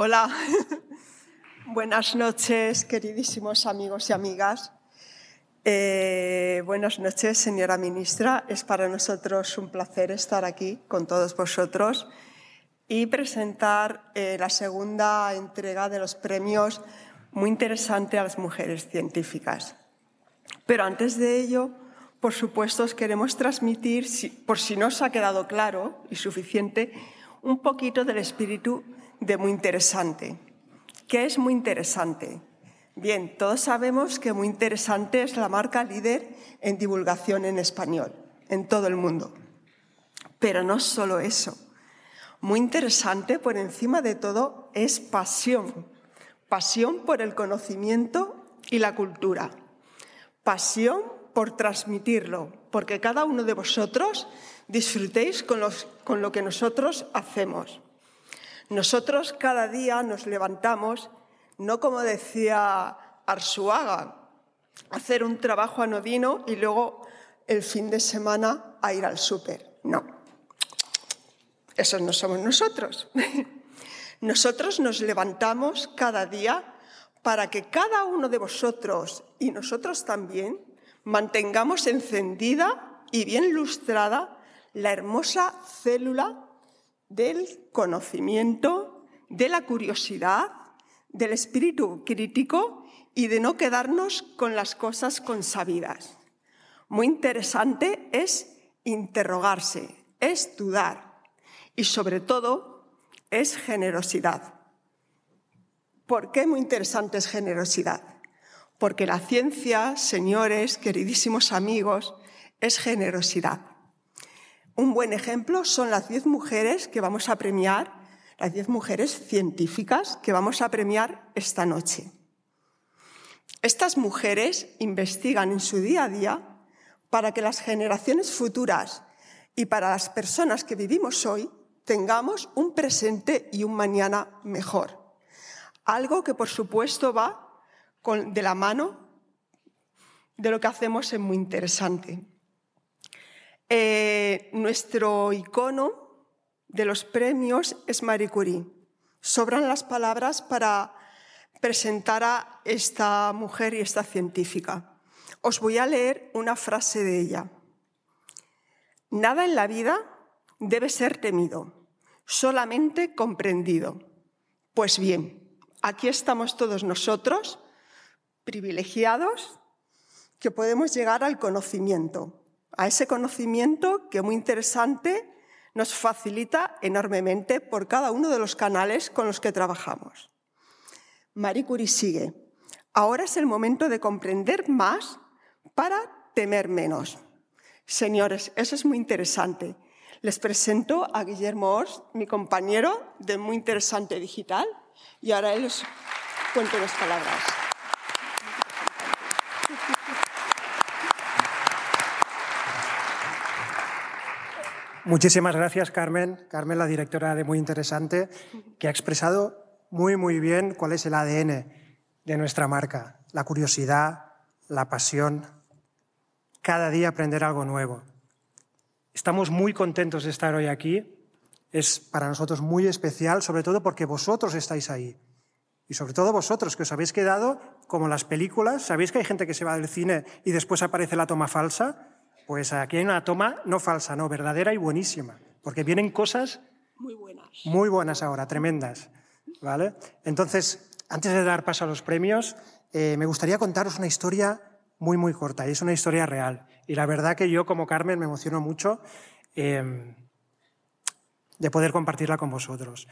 Hola, buenas noches, queridísimos amigos y amigas. Eh, buenas noches, señora ministra. Es para nosotros un placer estar aquí con todos vosotros y presentar eh, la segunda entrega de los premios muy interesante a las mujeres científicas. Pero antes de ello, por supuesto, os queremos transmitir, por si no os ha quedado claro y suficiente, un poquito del espíritu de muy interesante. ¿Qué es muy interesante? Bien, todos sabemos que muy interesante es la marca líder en divulgación en español, en todo el mundo. Pero no solo eso. Muy interesante, por encima de todo, es pasión. Pasión por el conocimiento y la cultura. Pasión por transmitirlo, porque cada uno de vosotros disfrutéis con, con lo que nosotros hacemos. Nosotros cada día nos levantamos, no como decía Arsuaga, hacer un trabajo anodino y luego el fin de semana a ir al súper. No, esos no somos nosotros. Nosotros nos levantamos cada día para que cada uno de vosotros y nosotros también mantengamos encendida y bien lustrada la hermosa célula del conocimiento, de la curiosidad, del espíritu crítico y de no quedarnos con las cosas consabidas. Muy interesante es interrogarse, es dudar y sobre todo es generosidad. ¿Por qué muy interesante es generosidad? Porque la ciencia, señores, queridísimos amigos, es generosidad. Un buen ejemplo son las diez mujeres que vamos a premiar, las diez mujeres científicas que vamos a premiar esta noche. Estas mujeres investigan en su día a día para que las generaciones futuras y para las personas que vivimos hoy tengamos un presente y un mañana mejor. Algo que, por supuesto, va de la mano de lo que hacemos en muy interesante. Eh, nuestro icono de los premios es Marie Curie. Sobran las palabras para presentar a esta mujer y esta científica. Os voy a leer una frase de ella. Nada en la vida debe ser temido, solamente comprendido. Pues bien, aquí estamos todos nosotros, privilegiados, que podemos llegar al conocimiento, a ese conocimiento que muy interesante nos facilita enormemente por cada uno de los canales con los que trabajamos. Marie Curie sigue. Ahora es el momento de comprender más para temer menos. Señores, eso es muy interesante. Les presento a Guillermo Ors, mi compañero de Muy Interesante Digital, y ahora él os cuenta unas palabras. Muchísimas gracias, Carmen. Carmen, la directora de Muy Interesante, que ha expresado muy, muy bien cuál es el ADN de nuestra marca. La curiosidad, la pasión, cada día aprender algo nuevo. Estamos muy contentos de estar hoy aquí. Es para nosotros muy especial, sobre todo porque vosotros estáis ahí. Y sobre todo vosotros, que os habéis quedado como las películas. ¿Sabéis que hay gente que se va del cine y después aparece la toma falsa? Pues aquí hay una toma no falsa, no, verdadera y buenísima, porque vienen cosas muy buenas, muy buenas ahora, tremendas. ¿vale? Entonces, antes de dar paso a los premios, eh, me gustaría contaros una historia muy, muy corta, y es una historia real. Y la verdad que yo, como Carmen, me emociono mucho em, de poder compartirla con vosotros.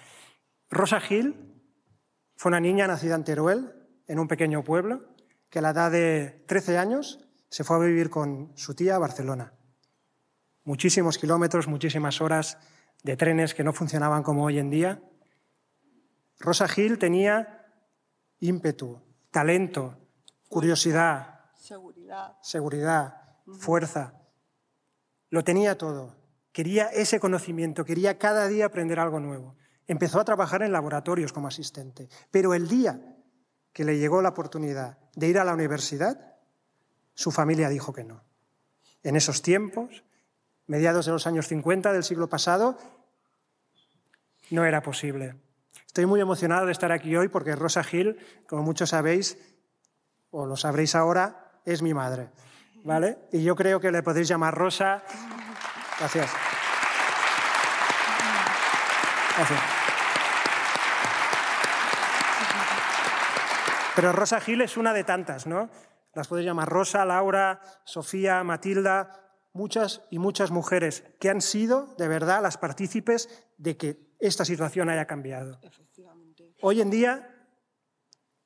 Rosa Gil fue una niña nacida en Teruel, en un pequeño pueblo, que a la edad de 13 años se fue a vivir con su tía a Barcelona. Muchísimos kilómetros, muchísimas horas de trenes que no funcionaban como hoy en día. Rosa Gil tenía ímpetu, talento, curiosidad, seguridad, seguridad fuerza. Lo tenía todo. Quería ese conocimiento, quería cada día aprender algo nuevo. Empezó a trabajar en laboratorios como asistente, pero el día que le llegó la oportunidad de ir a la universidad, su familia dijo que no. En esos tiempos, mediados de los años 50 del siglo pasado, no era posible. Estoy muy emocionado de estar aquí hoy porque Rosa Gil, como muchos sabéis, o lo sabréis ahora, es mi madre. ¿Vale? Y yo creo que le podéis llamar Rosa. Gracias. Gracias. Pero Rosa Gil es una de tantas, ¿no? Las podéis llamar Rosa, Laura, Sofía, Matilda, muchas y muchas mujeres que han sido de verdad las partícipes de que esta situación haya cambiado. Hoy en día,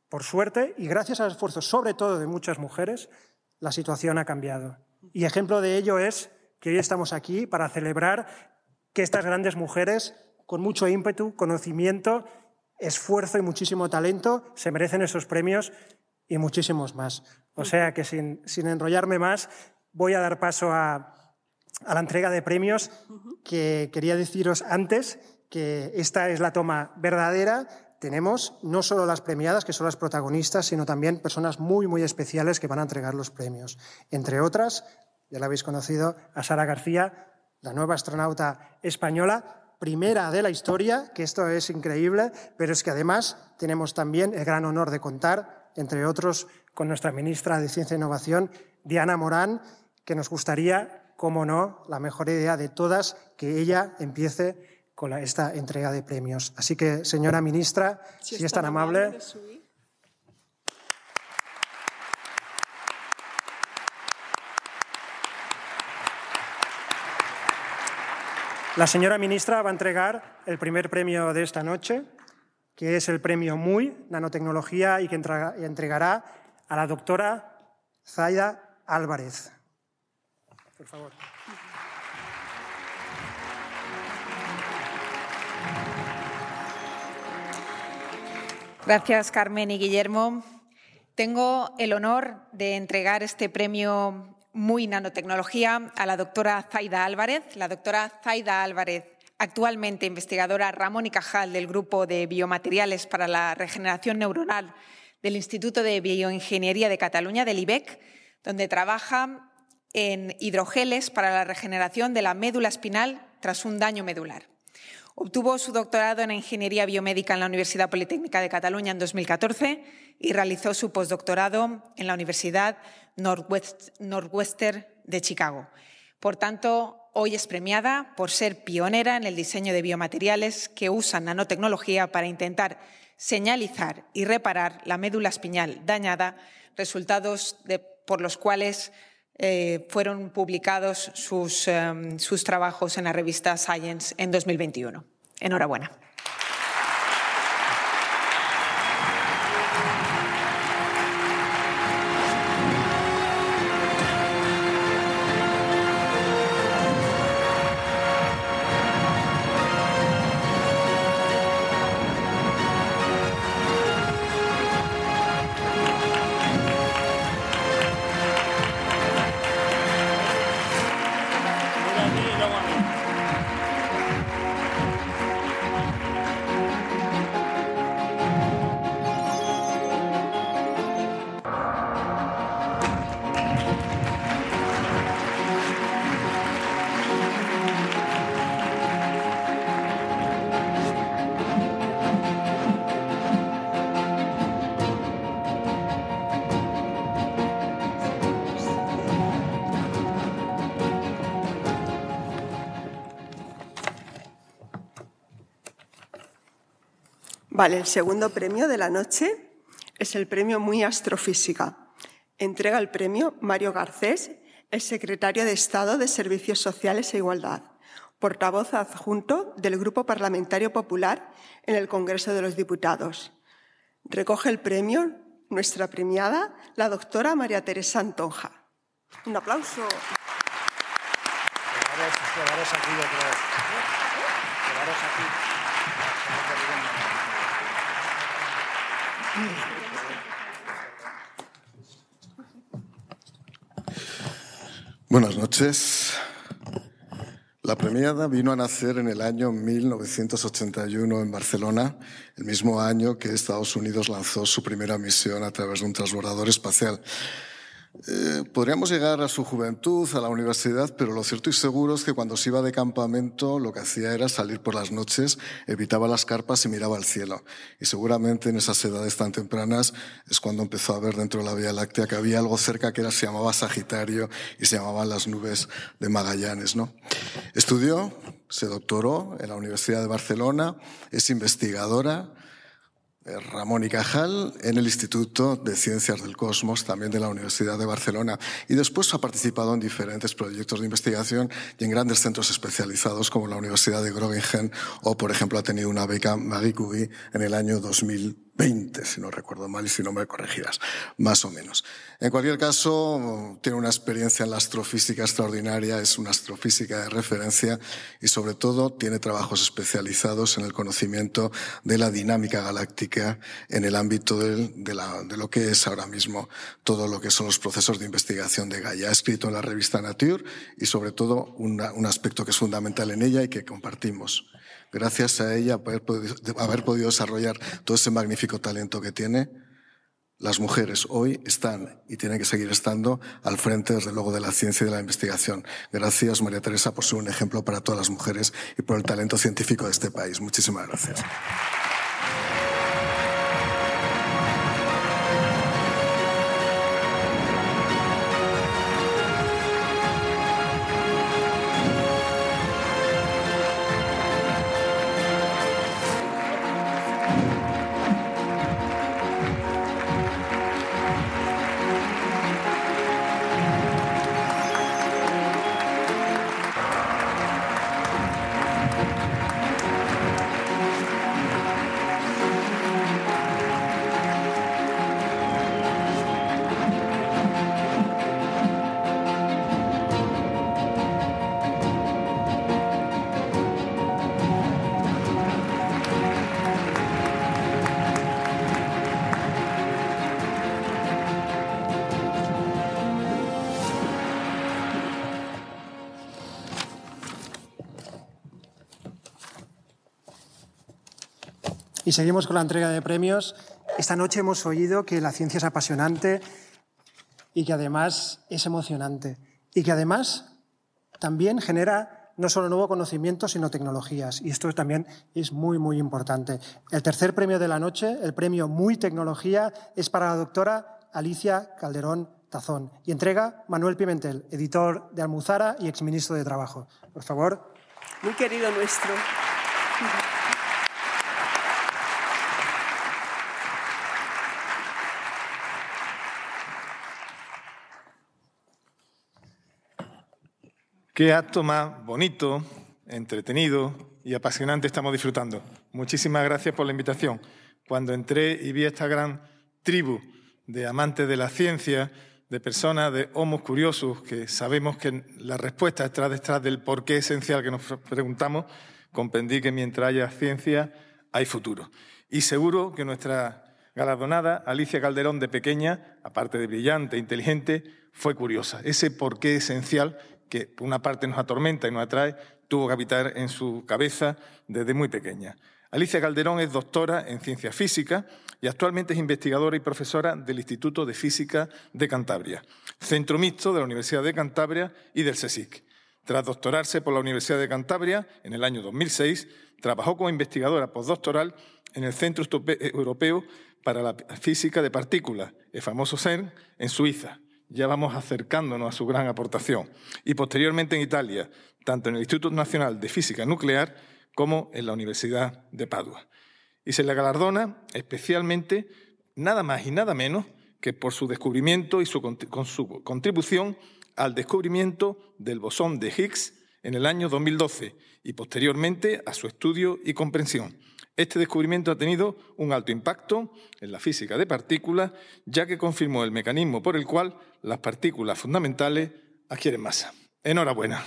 por suerte y gracias al esfuerzo sobre todo de muchas mujeres, la situación ha cambiado. Y ejemplo de ello es que hoy estamos aquí para celebrar que estas grandes mujeres, con mucho ímpetu, conocimiento esfuerzo y muchísimo talento, se merecen esos premios y muchísimos más. O sea que sin, enrollarme más, voy a dar paso a, la entrega de premios que quería deciros antes que esta es la toma verdadera. Tenemos no solo las premiadas, que son las protagonistas, sino también personas muy, muy especiales que van a entregar los premios. Entre otras, ya la habéis conocido, a Sara García, la nueva astronauta española, primera de la historia, que esto es increíble, pero es que además tenemos también el gran honor de contar, entre otros, con nuestra ministra de Ciencia e Innovación, Diana Morán, que nos gustaría, como no, la mejor idea de todas, que ella empiece con esta entrega de premios. Así que, señora ministra, si, es tan amable La señora ministra va a entregar el primer premio de esta noche, que es el premio MUI, Nanotecnología, y que entregará a la doctora Zaida Álvarez. Por favor. Gracias, Carmen y Guillermo. Tengo el honor de entregar este premio muy nanotecnología a la doctora Zaida Álvarez. La doctora Zaida Álvarez, actualmente investigadora Ramón y Cajal del Grupo de Biomateriales para la Regeneración Neuronal del Instituto de Bioingeniería de Cataluña, del IBEC, donde trabaja en hidrogeles para la regeneración de la médula espinal tras un daño medular. Obtuvo su doctorado en Ingeniería Biomédica en la Universidad Politécnica de Cataluña en 2014 y realizó su postdoctorado en la Universidad Northwestern de Chicago. Por tanto, hoy es premiada por ser pionera en el diseño de biomateriales que usan nanotecnología para intentar señalizar y reparar la médula espinal dañada, resultados por los cuales eh, fueron publicados sus, em, sus trabajos en la revista Science en 2021. Enhorabuena. El segundo premio de la noche es el premio Muy Astrofísica. Entrega el premio Mario Garcés, el secretario de Estado de Servicios Sociales e Igualdad, portavoz adjunto del Grupo Parlamentario Popular en el Congreso de los Diputados. Recoge el premio nuestra premiada, la doctora María Teresa Antonja. Un aplauso. Buenas noches. La premiada vino a nacer en el año 1981 en Barcelona, el mismo año que Estados Unidos lanzó su primera misión a través de un transbordador espacial. Eh, podríamos llegar a su juventud, a la universidad, pero lo cierto y seguro es que cuando se iba de campamento lo que hacía era salir por las noches, evitaba las carpas y miraba al cielo. Y seguramente en esas edades tan tempranas es cuando empezó a ver dentro de la Vía Láctea que había algo cerca que era, se llamaba Sagitario y se llamaban las nubes de Magallanes. ¿no? Estudió, se doctoró en la Universidad de Barcelona, es investigadora, Ramón y Cajal en el Instituto de Ciencias del Cosmos, también de la Universidad de Barcelona. Y después ha participado en diferentes proyectos de investigación y en grandes centros especializados como la Universidad de Groningen o, por ejemplo, ha tenido una beca Marie Curie en el año 2000 20, si no recuerdo mal y si no me corregirás, más o menos. En cualquier caso, tiene una experiencia en la astrofísica extraordinaria, es una astrofísica de referencia y sobre todo tiene trabajos especializados en el conocimiento de la dinámica galáctica en el ámbito de, lo que es ahora mismo todo lo que son los procesos de investigación de Gaia. Ha escrito en la revista Nature y sobre todo un aspecto que es fundamental en ella y que compartimos gracias a ella, haber podido, haber podido desarrollar todo ese magnífico talento que tiene, las mujeres hoy están y tienen que seguir estando al frente, desde luego, de la ciencia y de la investigación. Gracias, María Teresa, por ser un ejemplo para todas las mujeres y por el talento científico de este país. Muchísimas gracias. Y seguimos con la entrega de premios. Esta noche hemos oído que la ciencia es apasionante y que además es emocionante. Y que además también genera no solo nuevo conocimiento, sino tecnologías. Y esto también es muy, muy importante. El tercer premio de la noche, el premio Muy Tecnología, es para la doctora Alicia Calderón Tazón. Y entrega Manuel Pimentel, editor de Almuzara y exministro de Trabajo. Por favor. Muy querido nuestro. Qué acto más bonito, entretenido y apasionante estamos disfrutando. Muchísimas gracias por la invitación. Cuando entré y vi esta gran tribu de amantes de la ciencia, de personas, de homos curiosos, que sabemos que la respuesta está detrás del por qué esencial que nos preguntamos, comprendí que mientras haya ciencia, hay futuro. Y seguro que nuestra galardonada, Alicia Calderón, de pequeña, aparte de brillante, inteligente, fue curiosa. Ese por qué esencial que por una parte nos atormenta y nos atrae, tuvo que habitar en su cabeza desde muy pequeña. Alicia Calderón es doctora en ciencia física y actualmente es investigadora y profesora del Instituto de Física de Cantabria, centro mixto de la Universidad de Cantabria y del CSIC. Tras doctorarse por la Universidad de Cantabria en el año 2006, trabajó como investigadora postdoctoral en el Centro Europeo para la Física de Partículas, el famoso CERN, en Suiza ya vamos acercándonos a su gran aportación. Y posteriormente en Italia, tanto en el Instituto Nacional de Física Nuclear como en la Universidad de Padua. Y se le galardona especialmente nada más y nada menos que por su descubrimiento y su, su contribución al descubrimiento del bosón de Higgs en el año 2012 y posteriormente a su estudio y comprensión. Este descubrimiento ha tenido un alto impacto en la física de partículas, ya que confirmó el mecanismo por el cual las partículas fundamentales adquieren masa. Enhorabuena.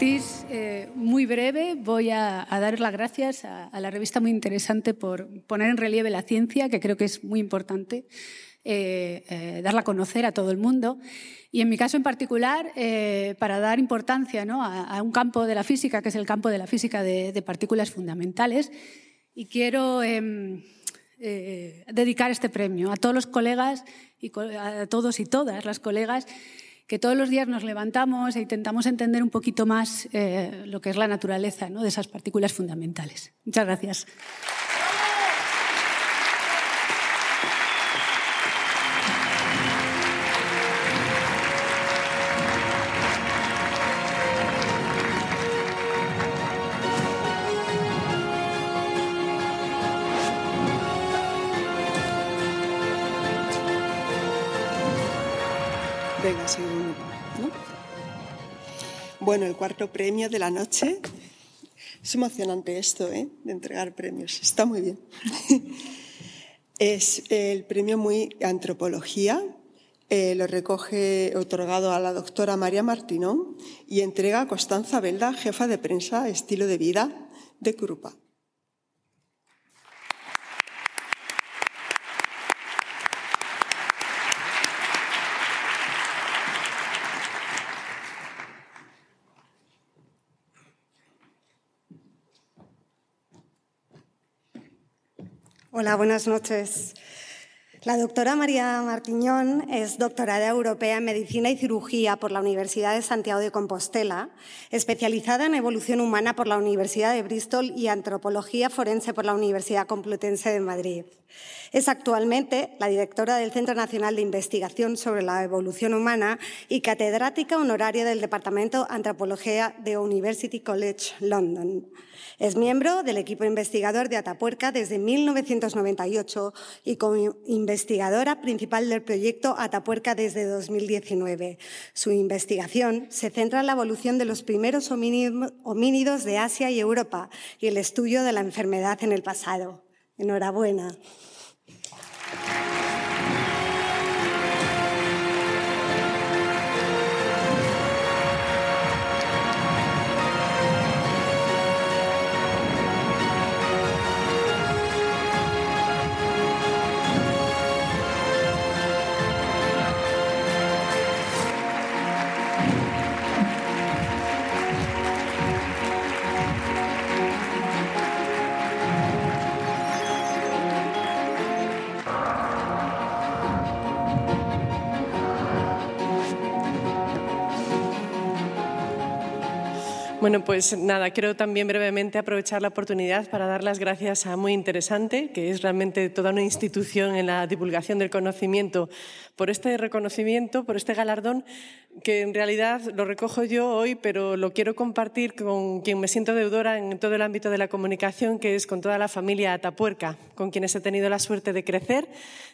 Eh, muy breve, voy a, dar las gracias a, la revista muy interesante por poner en relieve la ciencia, que creo que es muy importante eh, eh, darla a conocer a todo el mundo. Y en mi caso en particular, para dar importancia a, un campo de la física, que es el campo de la física de, partículas fundamentales. Y quiero em, dedicar este premio a todos los colegas y a todos y todas las colegas que todos los días nos levantamos e intentamos entender un poquito más eh, lo que es la naturaleza ¿no? de esas partículas fundamentales. Muchas gracias. Bueno, el cuarto premio de la noche. Es emocionante esto, ¿eh? De entregar premios. Está muy bien. es el premio muy antropología. Eh, lo recoge otorgado a la doctora María Martinón y entrega a Constanza Belda, jefa de prensa Estilo de Vida de Curupa. Hola, buenas noches. La doctora María Martiñón es doctorada europea en Medicina y Cirugía por la Universidad de Santiago de Compostela, especializada en evolución humana por la Universidad de Bristol y Antropología Forense por la Universidad Complutense de Madrid. Es actualmente la directora del Centro Nacional de Investigación sobre la Evolución Humana y catedrática honoraria del Departamento de Antropología de University College London. Es miembro del equipo investigador de Atapuerca desde 1998 y como investigadora principal del proyecto Atapuerca desde 2019. Su investigación se centra en la evolución de los primeros homínidos de Asia y Europa y el estudio de la enfermedad en el pasado. Enhorabuena. Bueno, pues nada, quiero también brevemente aprovechar la oportunidad para dar las gracias a Muy Interesante, que es realmente toda una institución en la divulgación del conocimiento, por este reconocimiento, por este galardón, que en realidad lo recojo yo hoy, pero lo quiero compartir con quien me siento deudora en todo el ámbito de la comunicación, que es con toda la familia Atapuerca, con quienes he tenido la suerte de crecer,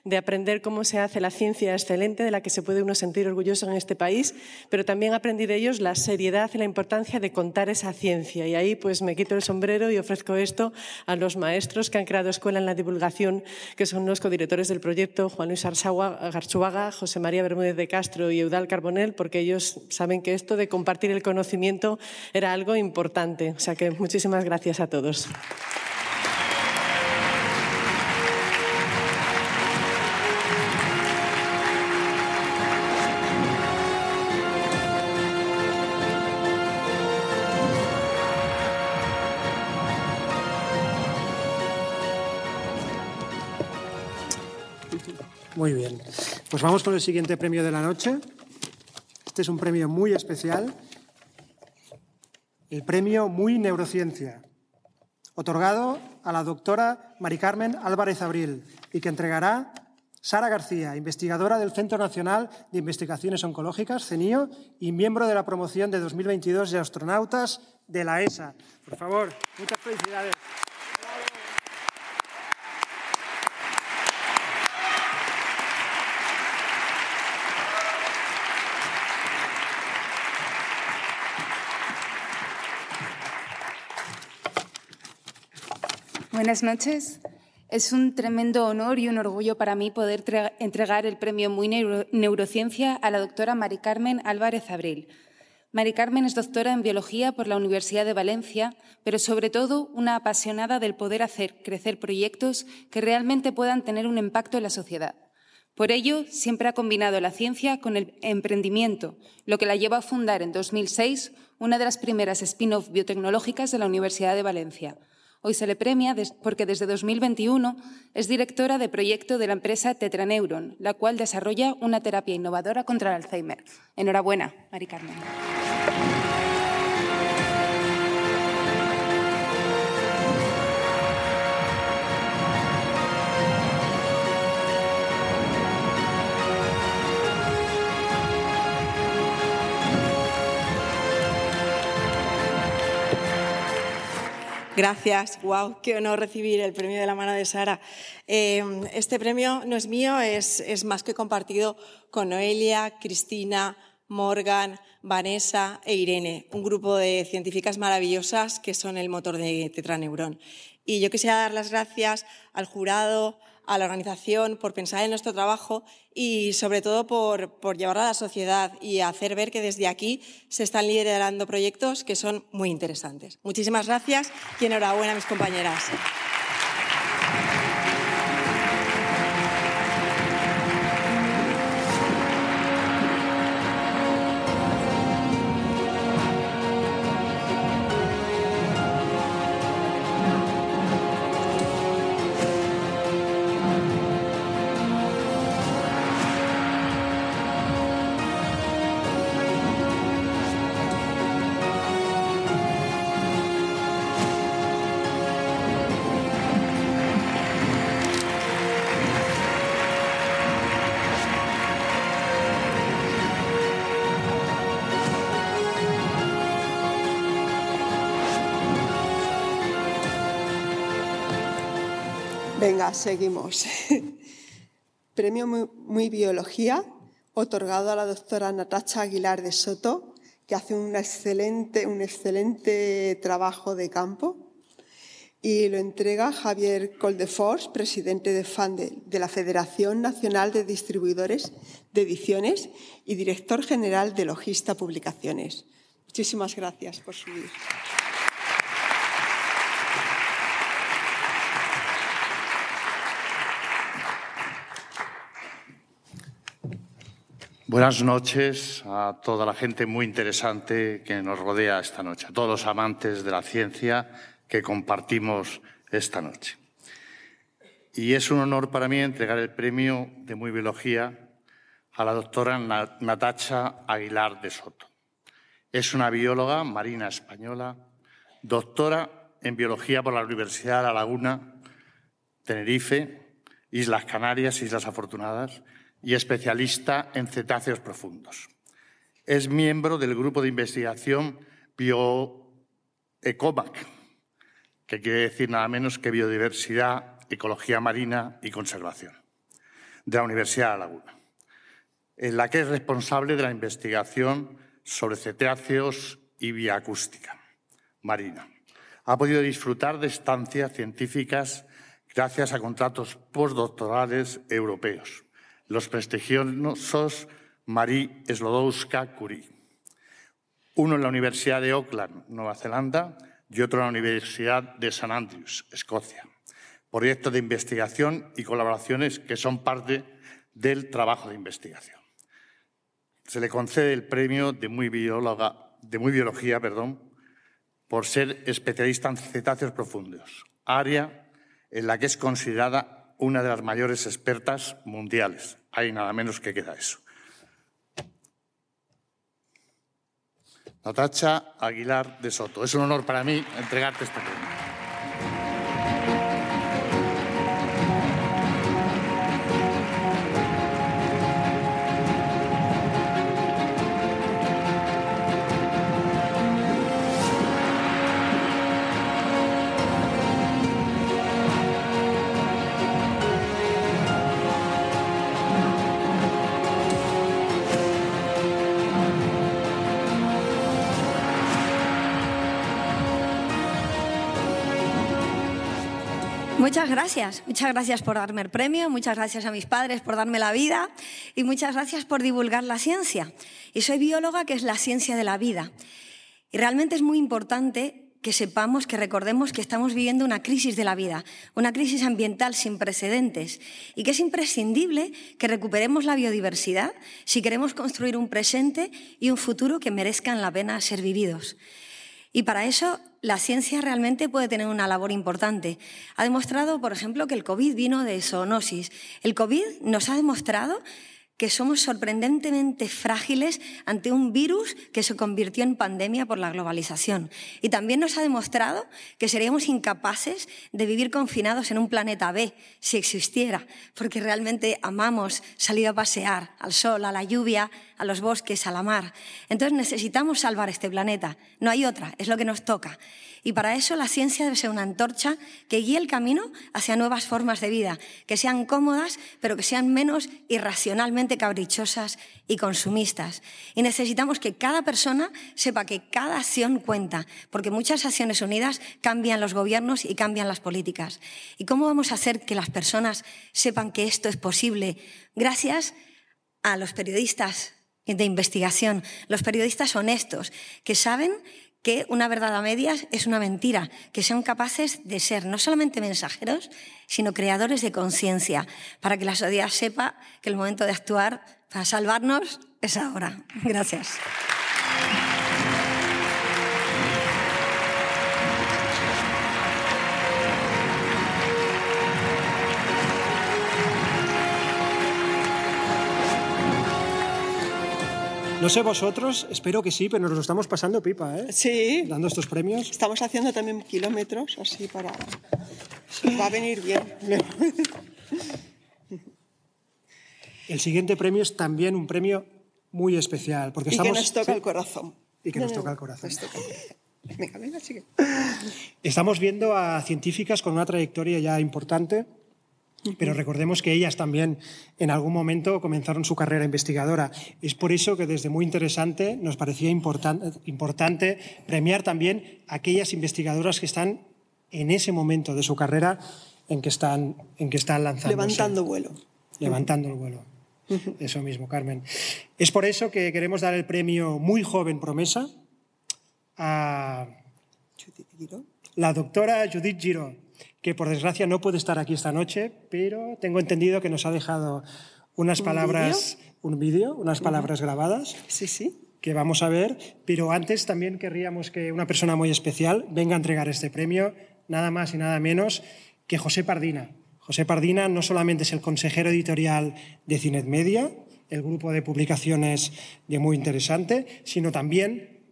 de aprender cómo se hace la ciencia excelente, de la que se puede uno sentir orgulloso en este país, pero también aprendí de ellos la seriedad y la importancia de contar esa ciencia. Y ahí pues me quito el sombrero y ofrezco esto a los maestros que han creado escuela en la divulgación, que son los codirectores del proyecto, Juan Luis Garchuaga, José María Bermúdez de Castro y Eudal Carbonel, porque ellos saben que esto de compartir el conocimiento era algo importante. O sea que muchísimas gracias a todos. Muy bien. Pues vamos con el siguiente premio de la noche. Este es un premio muy especial. El premio Muy Neurociencia, otorgado a la doctora Mari Carmen Álvarez Abril y que entregará Sara García, investigadora del Centro Nacional de Investigaciones Oncológicas, CENIO, y miembro de la promoción de 2022 de astronautas de la ESA. Por favor, muchas felicidades. Buenas noches. Es un tremendo honor y un orgullo para mí poder entregar el premio Muy Neurociencia a la doctora Mari Carmen Álvarez Abril. Mari Carmen es doctora en biología por la Universidad de Valencia, pero sobre todo una apasionada del poder hacer crecer proyectos que realmente puedan tener un impacto en la sociedad. Por ello, siempre ha combinado la ciencia con el emprendimiento, lo que la llevó a fundar en 2006 una de las primeras spin-off biotecnológicas de la Universidad de Valencia. Hoy se le premia porque desde 2021 es directora de proyecto de la empresa Tetraneuron, la cual desarrolla una terapia innovadora contra el Alzheimer. Enhorabuena, Mari Carmen. Gracias, wow, qué honor recibir el premio de la mano de Sara. Em, este premio no es mío, es, más que compartido con Noelia, Cristina, Morgan, Vanessa e Irene, un grupo de científicas maravillosas que son el motor de Tetraneuron. Y yo quisiera dar las gracias al jurado, a la organización por pensar en nuestro trabajo y sobre todo por, por llevarlo a la sociedad y hacer ver que desde aquí se están liderando proyectos que son muy interesantes. Muchísimas gracias y enhorabuena a mis compañeras. Venga, seguimos. Premio muy, Biología, otorgado a la doctora Natacha Aguilar de Soto, que hace un excelente, un excelente trabajo de campo. Y lo entrega Javier Coldefors, presidente de FANDE, de la Federación Nacional de Distribuidores de Ediciones y director general de Logista Publicaciones. Muchísimas gracias por subir. Buenas noches a toda la gente muy interesante que nos rodea esta noche, a todos los amantes de la ciencia que compartimos esta noche. Y es un honor para mí entregar el premio de Muy Biología a la doctora Natacha Aguilar de Soto. Es una bióloga marina española, doctora en biología por la Universidad de La Laguna, Tenerife, Islas Canarias, Islas Afortunadas, y especialista en cetáceos profundos. Es miembro del grupo de investigación BioEcomac, que quiere decir nada menos que biodiversidad, ecología marina y conservación, de la Universidad de La Laguna, en la que es responsable de la investigación sobre cetáceos y bioacústica marina. Ha podido disfrutar de estancias científicas gracias a contratos postdoctorales europeos los prestigiosos Marie Slodowska Curie. Uno en la Universidad de Auckland, Nueva Zelanda, y otro en la Universidad de St Andrews, Escocia. Proyectos de investigación y colaboraciones que son parte del trabajo de investigación. Se le concede el premio de muy, de muy biología perdón, por ser especialista en cetáceos profundos, área en la que es considerada una de las mayores expertas mundiales. Hay nada menos que queda eso. Natacha Aguilar de Soto. Es un honor para mí entregarte este premio. Muchas gracias, muchas gracias por darme el premio, muchas gracias a mis padres por darme la vida y muchas gracias por divulgar la ciencia. Y soy bióloga, que es la ciencia de la vida. Y realmente es muy importante que sepamos, que recordemos que estamos viviendo una crisis de la vida, una crisis ambiental sin precedentes y que es imprescindible que recuperemos la biodiversidad si queremos construir un presente y un futuro que merezcan la pena ser vividos. Y para eso la ciencia realmente puede tener una labor importante. Ha demostrado, por ejemplo, que el COVID vino de zoonosis. El COVID nos ha demostrado que somos sorprendentemente frágiles ante un virus que se convirtió en pandemia por la globalización. Y también nos ha demostrado que seríamos incapaces de vivir confinados en un planeta B si existiera, porque realmente amamos salir a pasear al sol, a la lluvia, a los bosques, a la mar. Entonces necesitamos salvar este planeta. No hay otra, es lo que nos toca. Y para eso la ciencia debe ser una antorcha que guíe el camino hacia nuevas formas de vida, que sean cómodas, pero que sean menos irracionalmente caprichosas y consumistas. Y necesitamos que cada persona sepa que cada acción cuenta, porque muchas acciones unidas cambian los gobiernos y cambian las políticas. ¿Y cómo vamos a hacer que las personas sepan que esto es posible? Gracias a los periodistas de investigación, los periodistas honestos, que saben que una verdad a medias es una mentira, que sean capaces de ser no solamente mensajeros, sino creadores de conciencia, para que la sociedad sepa que el momento de actuar para salvarnos es ahora. Gracias. No sé vosotros, espero que sí, pero nos lo estamos pasando pipa, ¿eh? Sí. Dando estos premios. Estamos haciendo también kilómetros, así para... Va a venir bien. El siguiente premio es también un premio muy especial. Porque y estamos, que nos toca ¿sí? el corazón. Y que nos toca el corazón. Nos toca el corazón. Venga, venga, sigue. Estamos viendo a científicas con una trayectoria ya importante, pero recordemos que ellas también en algún momento comenzaron su carrera investigadora. Es por eso que desde muy interesante nos parecía important, importante premiar también a aquellas investigadoras que están en ese momento de su carrera en que están, en que están lanzando. Levantando vuelo. Levantando el vuelo. Eso mismo, Carmen. Es por eso que queremos dar el premio Muy Joven Promesa a la doctora Judith Giró, que por desgracia no puede estar aquí esta noche, pero tengo entendido que nos ha dejado unas ¿Un palabras, un vídeo, unas palabras grabadas. Sí, sí. Que vamos a ver, pero antes también querríamos que una persona muy especial venga a entregar este premio, nada más y nada menos que José Pardina. José Pardina no solamente es el consejero editorial de Cinet Media, el grupo de publicaciones de Muy Interesante, sino también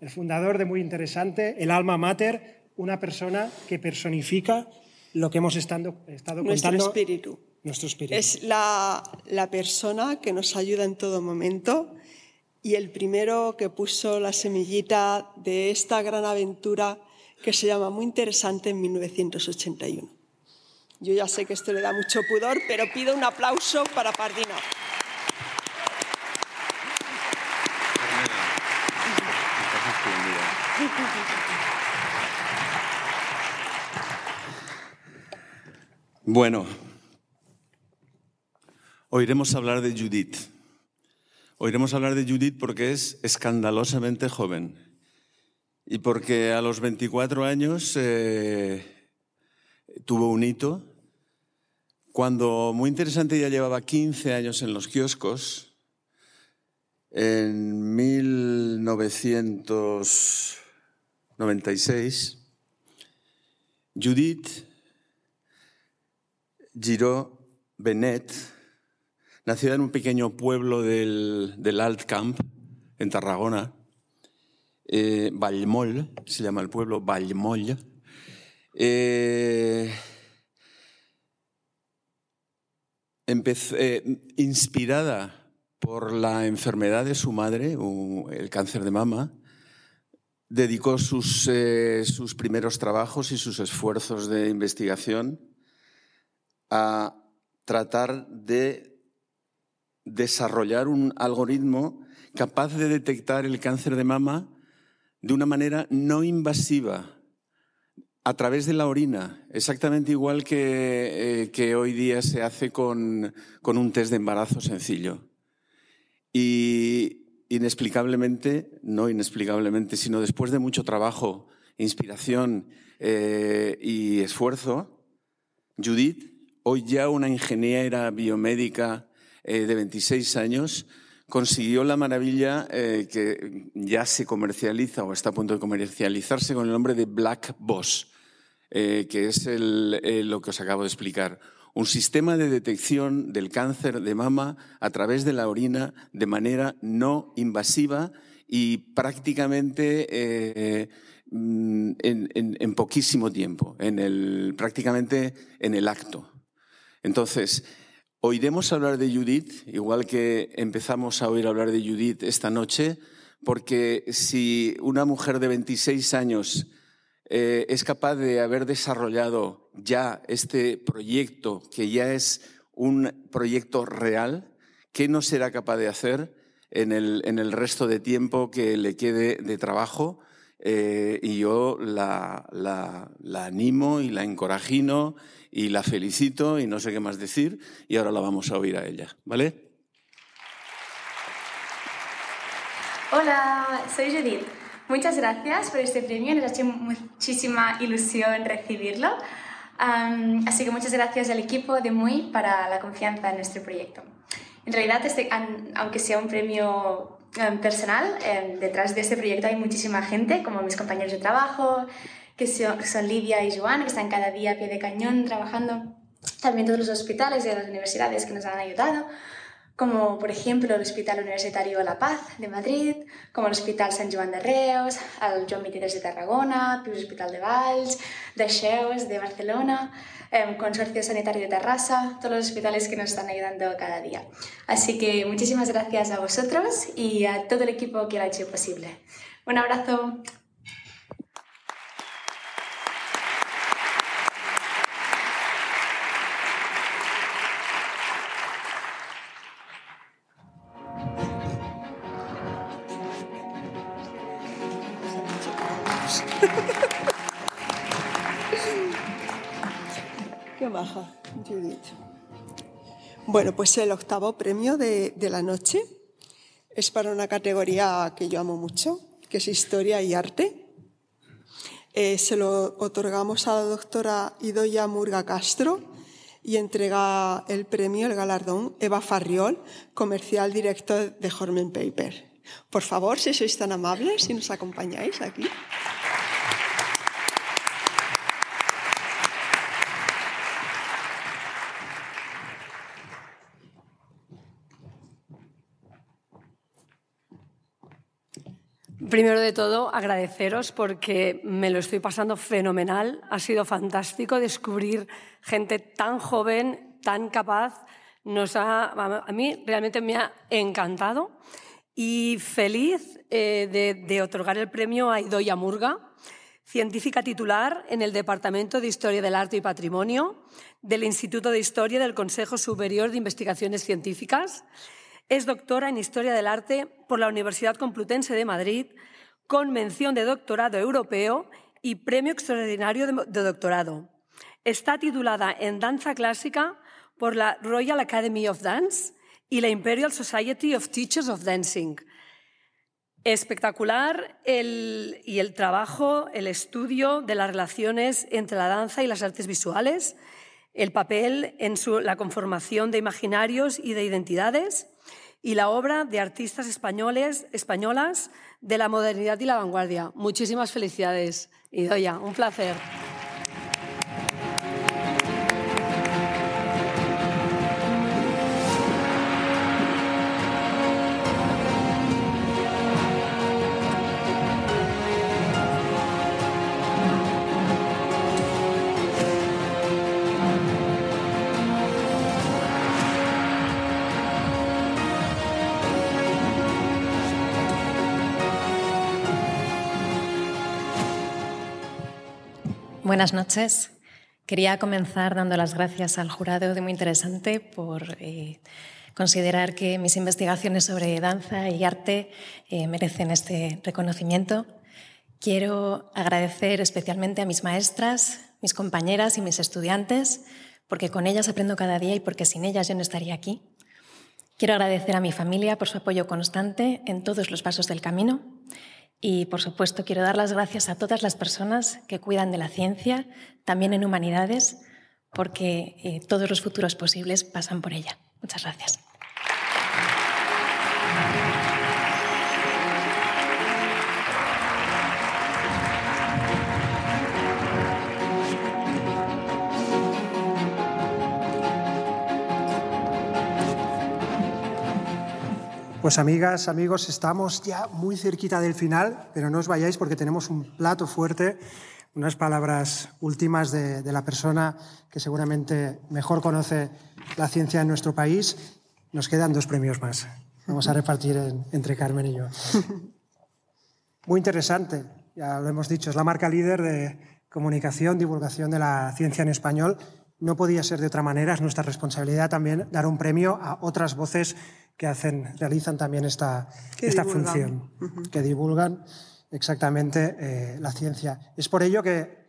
el fundador de Muy Interesante, el alma mater, una persona que personifica lo que hemos estado, estado Nuestro contando. espíritu. Nuestro espíritu. Es la, la persona que nos ayuda en todo momento y el primero que puso la semillita de esta gran aventura que se llama Muy Interesante en 1981. Yo ya sé que esto le da mucho pudor, pero pido un aplauso para Pardina. Bueno, oiremos hablar de Judith. Oiremos hablar de Judith porque es escandalosamente joven y porque a los 24 años eh, tuvo un hito. Cuando, muy interesante, ya llevaba 15 años en los kioscos, en 1996, Judith Giró Benet, nacida en un pequeño pueblo del, del Alt Camp, en Tarragona, eh, Vallmoll, se llama el pueblo, Vallmoll. Eh, eh, inspirada por la enfermedad de su madre, el cáncer de mama, dedicó sus, eh, sus primeros trabajos y sus esfuerzos de investigación a tratar de desarrollar un algoritmo capaz de detectar el cáncer de mama de una manera no invasiva, a través de la orina, exactamente igual que, eh, que hoy día se hace con, con, un test de embarazo sencillo. Y inexplicablemente, no inexplicablemente, sino después de mucho trabajo, inspiración eh, y esfuerzo, Judith, hoy ya una ingeniera biomédica eh, de 26 años, consiguió la maravilla eh, que ya se comercializa o está a punto de comercializarse con el nombre de Black Boss. Eh, que es lo que os acabo de explicar. Un sistema de detección del cáncer de mama a través de la orina de manera no invasiva y prácticamente mm, en, poquísimo tiempo, en el, prácticamente en el acto. Entonces, oiremos hablar de Judith, igual que empezamos a oír hablar de Judith esta noche, porque si una mujer de 26 años eh, es capaz de haber desarrollado ya este proyecto, que ya es un proyecto real, ¿qué no será capaz de hacer en el, resto de tiempo que le quede de trabajo? Eh, y yo la, animo y la encorajino y la felicito y no sé qué más decir y ahora la vamos a oír a ella, ¿vale? Hola, soy Judith. Muchas gracias por este premio, nos ha hecho muchísima ilusión recibirlo. así que muchas gracias al equipo de MUI para la confianza en nuestro proyecto. En realidad, este, aunque sea un premio personal, detrás de este proyecto hay muchísima gente, como mis compañeros de trabajo, que son, que son Lidia y Joan, que están cada día a pie de cañón trabajando. También todos los hospitales y las universidades que nos han ayudado como por ejemplo el Hospital Universitario La Paz de Madrid, como el Hospital Sant Joan de Reus, el Joan Mitides de Tarragona, el Hospital de Valls, de Xeus de Barcelona, el Consorcio Sanitario de Terrassa, todos los hospitales que nos están ayudando cada día. Así que muchísimas gracias a vosotros y a todo el equipo que lo ha hecho posible. Un abrazo. Bueno, pues el octavo premio de, la noche es para una categoría que yo amo mucho, que es Historia y Arte. Eh, se lo otorgamos a la doctora Idoya Murga Castro y entrega el premio, el galardón, Eva Farriol, comercial director de Hormen Paper. Por favor, si sois tan amables, si nos acompañáis aquí. Primero de todo, agradeceros porque me lo estoy pasando fenomenal. Ha sido fantástico descubrir gente tan joven, tan capaz. Nos a mí realmente me ha encantado y feliz eh, de, otorgar el premio a Idoia Murga, científica titular en el Departamento de Historia del Arte y Patrimonio del Instituto de Historia del Consejo Superior de Investigaciones Científicas es doctora en Historia del Arte por la Universidad Complutense de Madrid, con mención de doctorado europeo y premio extraordinario de doctorado. Está titulada en danza clásica por la Royal Academy of Dance y la Imperial Society of Teachers of Dancing. Espectacular el, y el trabajo, el estudio de las relaciones entre la danza y las artes visuales, el papel en la conformación de imaginarios y de identidades, y la obra de artistas españoles, españolas de la modernidad y la vanguardia. Muchísimas felicidades, Idoya, un placer. Buenas noches. Quería comenzar dando las gracias al jurado de Muy Interesante por eh, considerar que mis investigaciones sobre danza y arte eh, merecen este reconocimiento. Quiero agradecer especialmente a mis maestras, mis compañeras y mis estudiantes, porque con ellas aprendo cada día y porque sin ellas yo no estaría aquí. Quiero agradecer a mi familia por su apoyo constante en todos los pasos del camino y, por supuesto, quiero dar las gracias a todas las personas que cuidan de la ciencia, también en humanidades, porque eh, todos los futuros posibles pasan por ella. Muchas gracias. Pues amigas, amigos, estamos ya muy cerquita del final, pero no os vayáis porque tenemos un plato fuerte, unas palabras últimas de, la persona que seguramente mejor conoce la ciencia en nuestro país. Nos quedan dos premios más. Vamos a repartir entre Carmen y yo. Muy interesante, ya lo hemos dicho, es la marca líder de comunicación, divulgación de la ciencia en español. No podía ser de otra manera, es nuestra responsabilidad también dar un premio a otras voces que hacen, realizan también esta, esta función, que divulgan exactamente eh, la ciencia. Es por ello que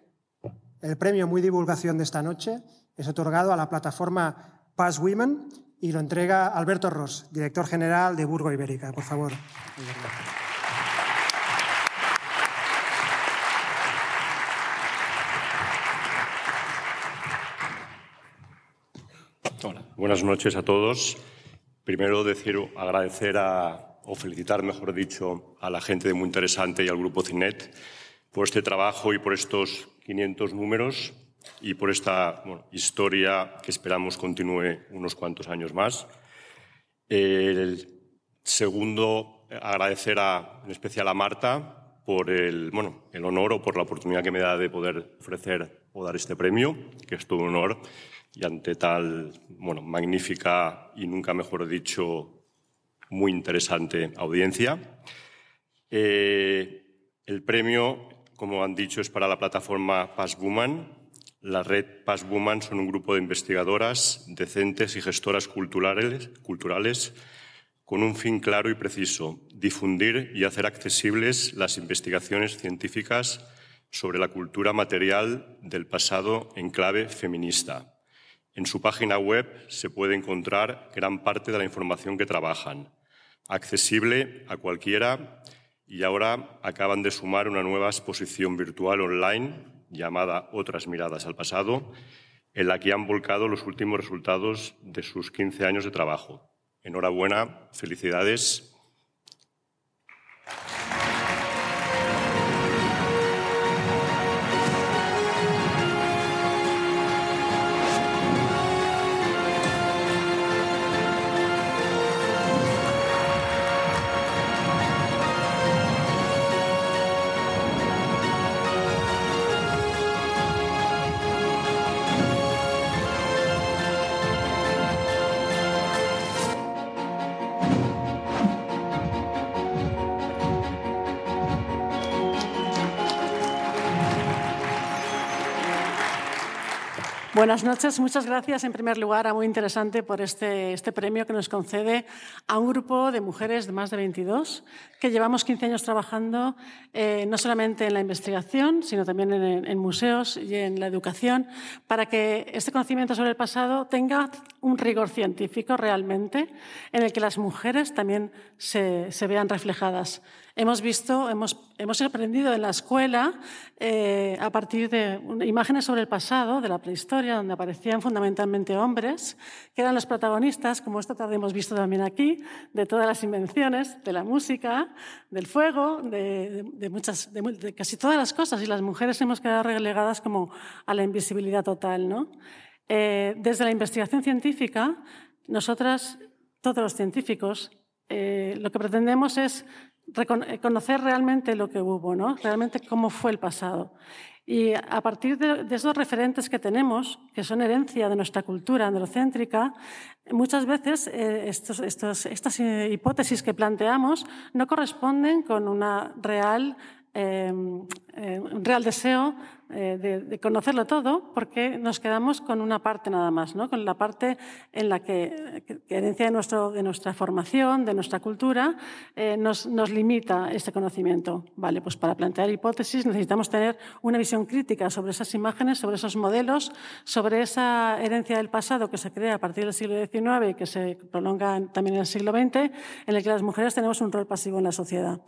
el premio Muy Divulgación de esta noche es otorgado a la plataforma Pass Women y lo entrega Alberto Ross, director general de Burgo Ibérica. Por favor. Hola, buenas noches a todos. Primero, decir, agradecer o felicitar, mejor dicho, a la gente de Muy Interesante y al Grupo CINET por este trabajo y por estos 500 números y por esta historia que esperamos continúe unos cuantos años más. El segundo, agradecer a, en especial a Marta por el, bueno, el honor o por la oportunidad que me da de poder ofrecer o dar este premio, que es todo un honor y ante tal, bueno, magnífica y nunca mejor dicho, muy interesante audiencia. Eh, el premio, como han dicho, es para la plataforma Passwoman. La red Passwoman son un grupo de investigadoras, decentes y gestoras culturales, culturales con un fin claro y preciso, difundir y hacer accesibles las investigaciones científicas sobre la cultura material del pasado en clave feminista. En su página web se puede encontrar gran parte de la información que trabajan, accesible a cualquiera y ahora acaban de sumar una nueva exposición virtual online llamada Otras miradas al pasado, en la que han volcado los últimos resultados de sus 15 años de trabajo. Enhorabuena, felicidades Buenas noches. Muchas gracias, en primer lugar, a Muy Interesante por este, este premio que nos concede a un grupo de mujeres de más de 22 que llevamos 15 años trabajando eh, no solamente en la investigación, sino también en, museos y en la educación, para que este conocimiento sobre el pasado tenga un rigor científico realmente, en el que las mujeres también se, se vean reflejadas. Hemos visto, hemos, hemos aprendido en la escuela eh, a partir de imágenes sobre el pasado, de la prehistoria, donde aparecían fundamentalmente hombres, que eran los protagonistas, como esta tarde hemos visto también aquí, de todas las invenciones, de la música, del fuego, de, muchas, de, casi todas las cosas, y las mujeres hemos quedado relegadas como a la invisibilidad total. ¿no? Eh, desde la investigación científica, nosotras, todos los científicos, eh, lo que pretendemos es conocer realmente lo que hubo, ¿no? realmente cómo fue el pasado. Y a partir de, esos referentes que tenemos, que son herencia de nuestra cultura androcéntrica, muchas veces eh, estas eh, hipótesis que planteamos no corresponden con una real un real deseo eh, de, conocerlo todo, porque nos quedamos con una parte nada más, ¿no? con la parte en la que, que herencia de, nuestro, de nuestra formación, de nuestra cultura, eh, nos, nos, limita este conocimiento. Vale, pues para plantear hipótesis necesitamos tener una visión crítica sobre esas imágenes, sobre esos modelos, sobre esa herencia del pasado que se crea a partir del siglo XIX y que se prolonga también en el siglo XX, en el que las mujeres tenemos un rol pasivo en la sociedad.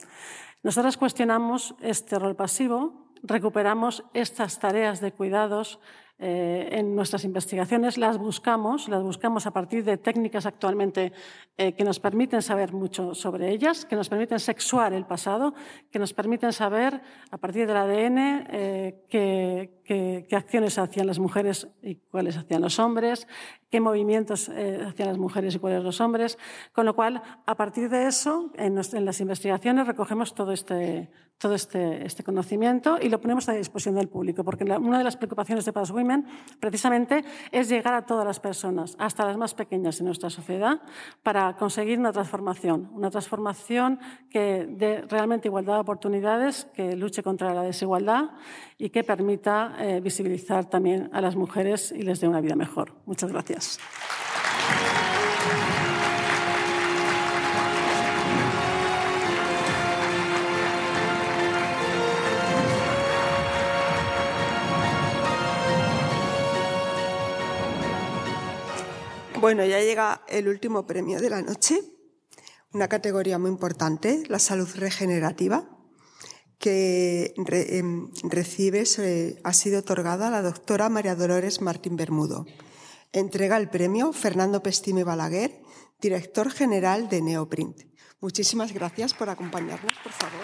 Nosotras cuestionamos este rol pasivo recuperamos estas tareas de cuidados eh, en nuestras investigaciones, las buscamos, las buscamos a partir de técnicas actualmente eh, que nos permiten saber mucho sobre ellas, que nos permiten sexuar el pasado, que nos permiten saber a partir del ADN eh, qué, acciones hacían las mujeres y cuáles hacían los hombres, qué movimientos hacían las mujeres y cuáles los hombres. Con lo cual, a partir de eso, en las investigaciones recogemos todo este, todo este, este, conocimiento y lo ponemos a disposición del público, porque una de las preocupaciones de Pass Women precisamente es llegar a todas las personas, hasta las más pequeñas en nuestra sociedad, para conseguir una transformación, una transformación que dé realmente igualdad de oportunidades, que luche contra la desigualdad y que permita eh, visibilizar también a las mujeres y les dé una vida mejor. Muchas gracias. Bueno, ya llega el último premio de la noche, una categoría muy importante, la salud regenerativa, que em, recibe, ha sido otorgada a la doctora María Dolores Martín Bermudo. Entrega el premio Fernando Pestime Balaguer, director general de Neoprint. Muchísimas gracias por acompañarnos, por favor.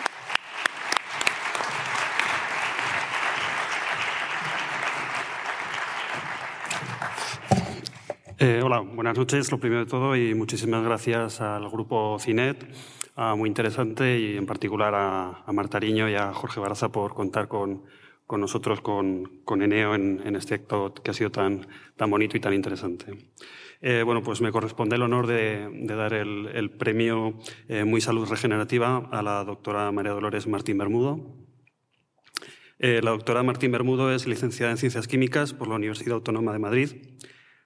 Eh, hola, buenas noches, lo primero de todo, y muchísimas gracias al grupo CINET, muy interesante, y en particular a, Marta Ariño y a Jorge Baraza por contar con, con nosotros, con, con Eneo, en, este acto que ha sido tan, tan bonito y tan interesante. Eh, bueno, pues me corresponde el honor de, dar el, premio eh, Muy Salud Regenerativa a la doctora María Dolores Martín Bermudo. la doctora Martín Bermudo es licenciada en Ciencias Químicas por la Universidad Autónoma de Madrid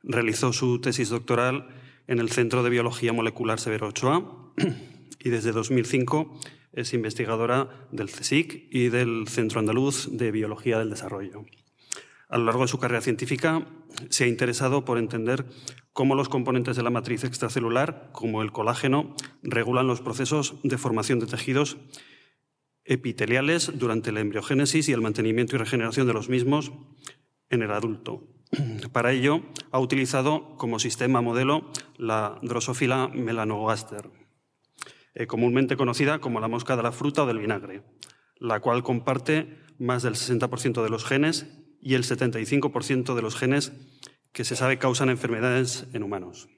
Realizó su tesis doctoral en el Centro de Biología Molecular Severo Ochoa y desde 2005 es investigadora del CSIC y del Centro Andaluz de Biología del Desarrollo. A lo largo de su carrera científica se ha interesado por entender cómo los componentes de la matriz extracelular, como el colágeno, regulan los procesos de formación de tejidos epiteliales durante la embriogénesis y el mantenimiento y regeneración de los mismos en el adulto, para ello, ha utilizado como sistema modelo la Drosophila melanogaster, eh, comúnmente conocida como la mosca de la fruta o del vinagre, la cual comparte más del 60% de los genes y el 75% de los genes que se sabe causan enfermedades en humanos.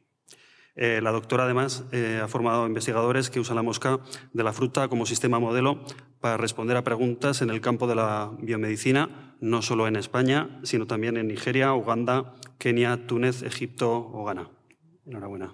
Eh, la doctora, además, eh, ha formado investigadores que usan la mosca de la fruta como sistema modelo para responder a preguntas en el campo de la biomedicina, no solo en España, sino también en Nigeria, Uganda, Kenia, Túnez, Egipto o Ghana. Enhorabuena.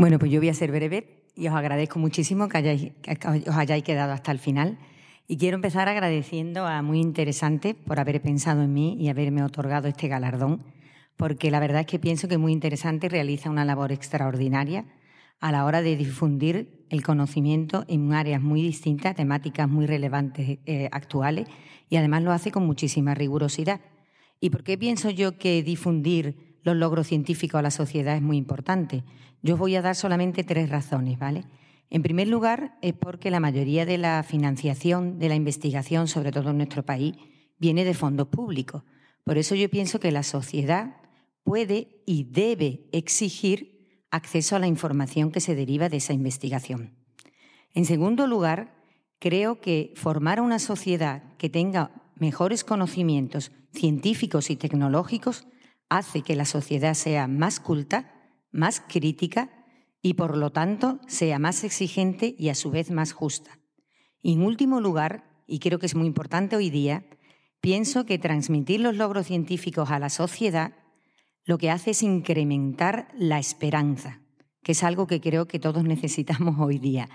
Bueno, pues yo voy a ser breve y os agradezco muchísimo que, os hayáis quedado hasta el final. Y quiero empezar agradeciendo a Muy Interesante por haber pensado en mí y haberme otorgado este galardón, porque la verdad es que pienso que Muy Interesante realiza una labor extraordinaria a la hora de difundir el conocimiento en áreas muy distintas, temáticas muy relevantes eh, actuales, y además lo hace con muchísima rigurosidad. ¿Y por qué pienso yo que difundir los logros científicos a la sociedad es muy importante. Yo voy a dar solamente tres razones, ¿vale? En primer lugar, es porque la mayoría de la financiación de la investigación, sobre todo en nuestro país, viene de fondos públicos. Por eso yo pienso que la sociedad puede y debe exigir acceso a la información que se deriva de esa investigación. En segundo lugar, creo que formar una sociedad que tenga mejores conocimientos científicos y tecnológicos hace que la sociedad sea más culta, más crítica y por lo tanto sea más exigente y a su vez más justa. Y en último lugar, y creo que es muy importante hoy día, pienso que transmitir los logros científicos a la sociedad lo que hace es incrementar la esperanza, que es algo que creo que todos necesitamos hoy día.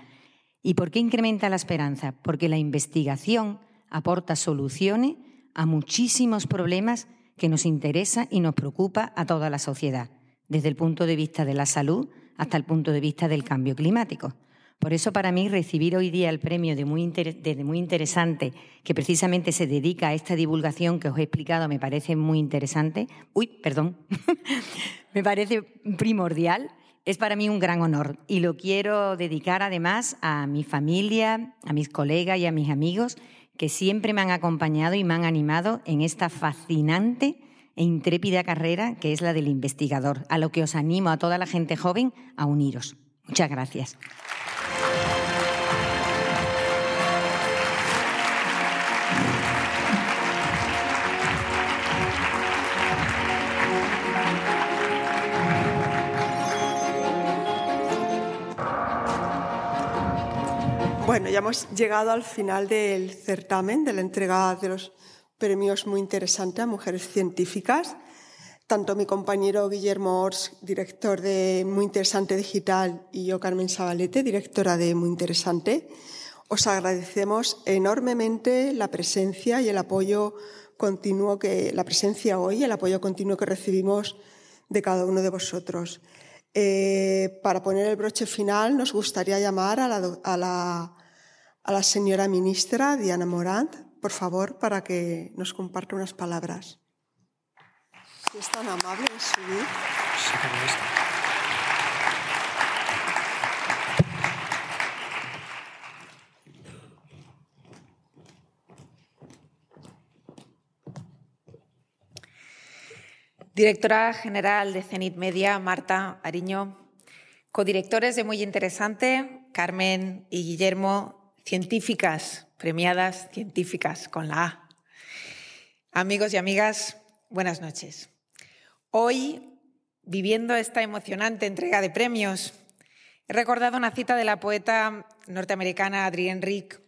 ¿Y por qué incrementa la esperanza? Porque la investigación aporta soluciones a muchísimos problemas que nos interesa y nos preocupa a toda la sociedad, desde el punto de vista de la salud hasta el punto de vista del cambio climático. Por eso para mí recibir hoy día el premio de muy, de muy, interesante, que precisamente se dedica a esta divulgación que os he explicado, me parece muy interesante. Uy, perdón, me parece primordial. Es para mí un gran honor y lo quiero dedicar además a mi familia, a mis colegas y a mis amigos que siempre me han acompañado y me han animado en esta fascinante e intrépida carrera que es la del investigador, a lo que os animo a toda la gente joven a uniros. Muchas gracias. Bueno, ya hemos llegado al final del certamen, de la entrega de los premios muy interesantes a mujeres científicas. Tanto mi compañero Guillermo Ors, director de Muy Interesante Digital, y yo, Carmen Sabalete, directora de Muy Interesante, os agradecemos enormemente la presencia y el apoyo continuo que, la presencia hoy, el apoyo continuo que recibimos de cada uno de vosotros. Eh, para poner el broche final, nos gustaría llamar a la, a la, a la señora ministra Diana Morant, por favor, para que nos comparta unas palabras. Si es tan amable subir. Directora General de Cenit Media, Marta Ariño. Codirectores de Muy Interesante, Carmen y Guillermo. Científicas, premiadas científicas con la A. Amigos y amigas, buenas noches. Hoy, viviendo esta emocionante entrega de premios, he recordado una cita de la poeta norteamericana Adrienne Rick,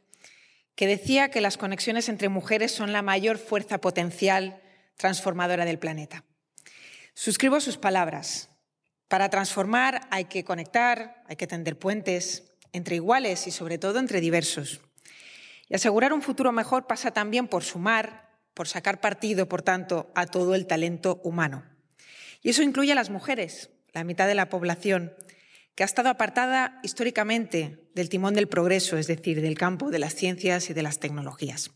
que decía que las conexiones entre mujeres son la mayor fuerza potencial transformadora del planeta. Suscribo sus palabras. Para transformar hay que conectar, hay que tender puentes entre iguales y sobre todo entre diversos. Y asegurar un futuro mejor pasa también por sumar, por sacar partido, por tanto, a todo el talento humano. Y eso incluye a las mujeres, la mitad de la población, que ha estado apartada históricamente del timón del progreso, es decir, del campo de las ciencias y de las tecnologías.